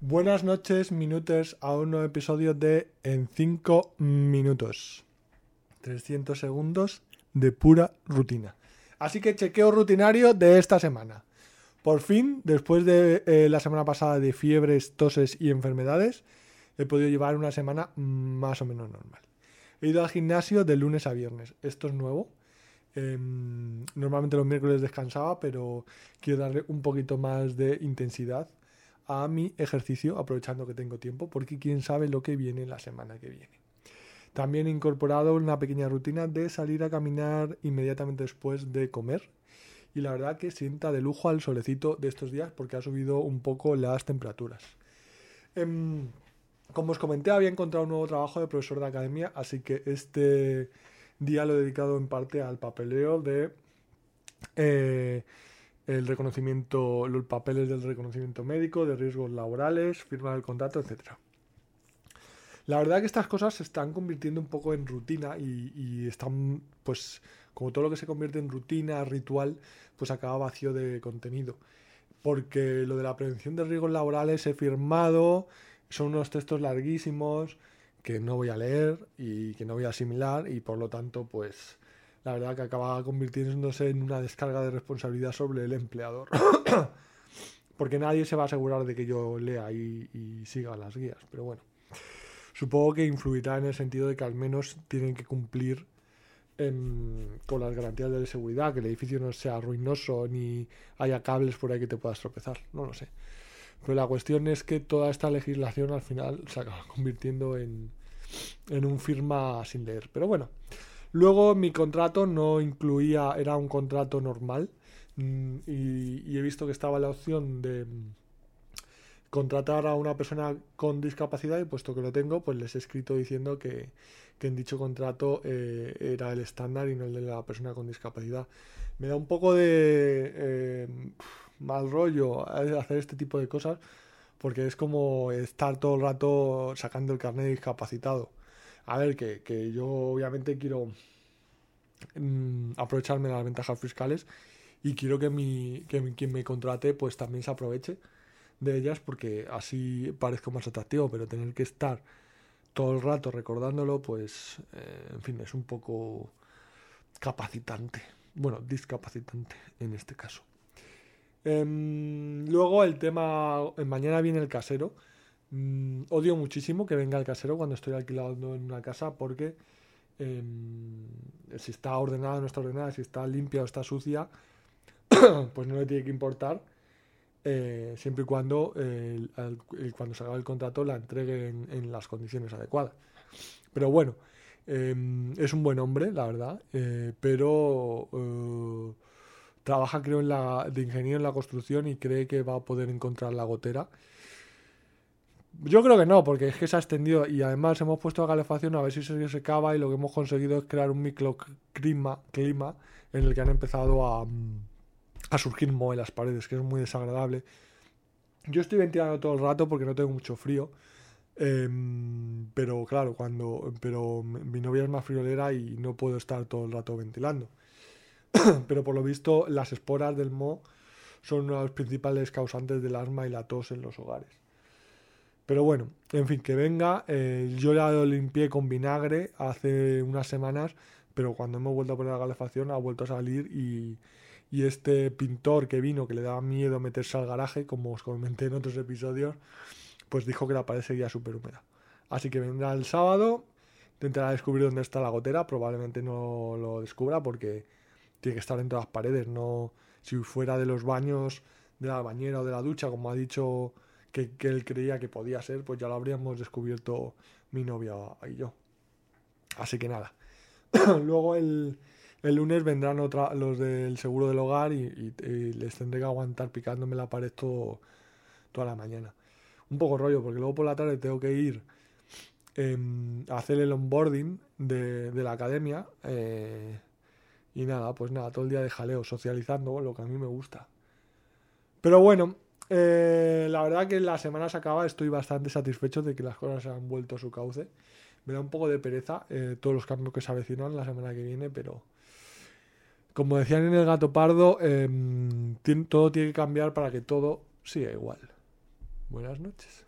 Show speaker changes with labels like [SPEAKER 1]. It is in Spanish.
[SPEAKER 1] Buenas noches, minutos, a un nuevo episodio de En 5 minutos. 300 segundos de pura rutina. Así que chequeo rutinario de esta semana. Por fin, después de eh, la semana pasada de fiebres, toses y enfermedades, he podido llevar una semana más o menos normal. He ido al gimnasio de lunes a viernes. Esto es nuevo. Em, normalmente los miércoles descansaba, pero quiero darle un poquito más de intensidad a mi ejercicio, aprovechando que tengo tiempo, porque quién sabe lo que viene la semana que viene. También he incorporado una pequeña rutina de salir a caminar inmediatamente después de comer. Y la verdad que sienta de lujo al solecito de estos días porque ha subido un poco las temperaturas. Em, como os comenté, había encontrado un nuevo trabajo de profesor de academia, así que este día lo he dedicado en parte al papeleo de eh, el reconocimiento, los papeles del reconocimiento médico, de riesgos laborales, firma del contrato, etcétera. La verdad que estas cosas se están convirtiendo un poco en rutina y, y, están, pues, como todo lo que se convierte en rutina, ritual, pues acaba vacío de contenido. Porque lo de la prevención de riesgos laborales he firmado, son unos textos larguísimos que no voy a leer y que no voy a asimilar y por lo tanto, pues, la verdad que acaba convirtiéndose en una descarga de responsabilidad sobre el empleador. Porque nadie se va a asegurar de que yo lea y, siga las guías. Pero bueno, supongo que influirá en el sentido de que al menos tienen que cumplir en, con las garantías de seguridad, que el edificio no sea ruinoso ni haya cables por ahí que te puedas tropezar. No lo sé. Pero la cuestión es que toda esta legislación al final se acaba convirtiendo en, en un firma sin leer. Pero bueno, Luego mi contrato no incluía, era un contrato normal mm, y, he visto que estaba la opción de mm, contratar a una persona con discapacidad y puesto que lo tengo, pues les he escrito diciendo que, que en dicho contrato eh, era el estándar y no el de la persona con discapacidad. Me da un poco de eh, mal rollo hacer este tipo de cosas porque es como estar todo el rato sacando el carnet discapacitado. A ver, que, que yo obviamente quiero mmm, aprovecharme de las ventajas fiscales y quiero que, mi, que quien me contrate pues también se aproveche de ellas porque así parezco más atractivo, pero tener que estar todo el rato recordándolo, pues, eh, en fin, es un poco capacitante. Bueno, discapacitante en este caso. Eh, luego el tema, mañana viene el casero. Mm, odio muchísimo que venga el casero cuando estoy alquilando en una casa porque eh, si está ordenada o no está ordenada, si está limpia o está sucia, pues no le tiene que importar. Eh, siempre y cuando cuando se haga el contrato la entregue en, las condiciones adecuadas. Pero bueno, eh, es un buen hombre, la verdad, eh, pero eh, trabaja creo en la, de ingeniero en la construcción y cree que va a poder encontrar la gotera. Yo creo que no, porque es que se ha extendido y además hemos puesto la calefacción a ver si se secaba y lo que hemos conseguido es crear un microclima clima en el que han empezado a, a surgir moho en las paredes, que es muy desagradable. Yo estoy ventilando todo el rato porque no tengo mucho frío. Eh, pero claro, cuando. Pero mi novia es más friolera y no puedo estar todo el rato ventilando. pero por lo visto, las esporas del moho son uno de los principales causantes del asma y la tos en los hogares. Pero bueno, en fin, que venga. Eh, yo lo limpié con vinagre hace unas semanas, pero cuando hemos vuelto a poner la calefacción ha vuelto a salir y, este pintor que vino, que le daba miedo meterse al garaje, como os comenté en otros episodios, pues dijo que la pared seguía súper húmeda. Así que vendrá el sábado, intentará descubrir dónde está la gotera, probablemente no lo descubra porque tiene que estar en todas las paredes, no si fuera de los baños, de la bañera o de la ducha, como ha dicho que, él creía que podía ser, pues ya lo habríamos descubierto mi novia y yo. Así que nada. Luego el, el, lunes vendrán otra, los del seguro del hogar y, les tendré que aguantar picándome la pared todo, toda la mañana. Un poco rollo, porque luego por la tarde tengo que ir eh, a hacer el onboarding de, de la academia. Eh, y nada, pues nada, todo el día de jaleo, socializando, lo que a mí me gusta. Pero bueno, eh, la verdad que la semana se acaba, estoy bastante satisfecho de que las cosas se han vuelto a su cauce. Me da un poco de pereza eh, todos los cambios que se avecinan la semana que viene, pero como decían en el gato pardo, eh, todo tiene que cambiar para que todo siga igual. Buenas noches.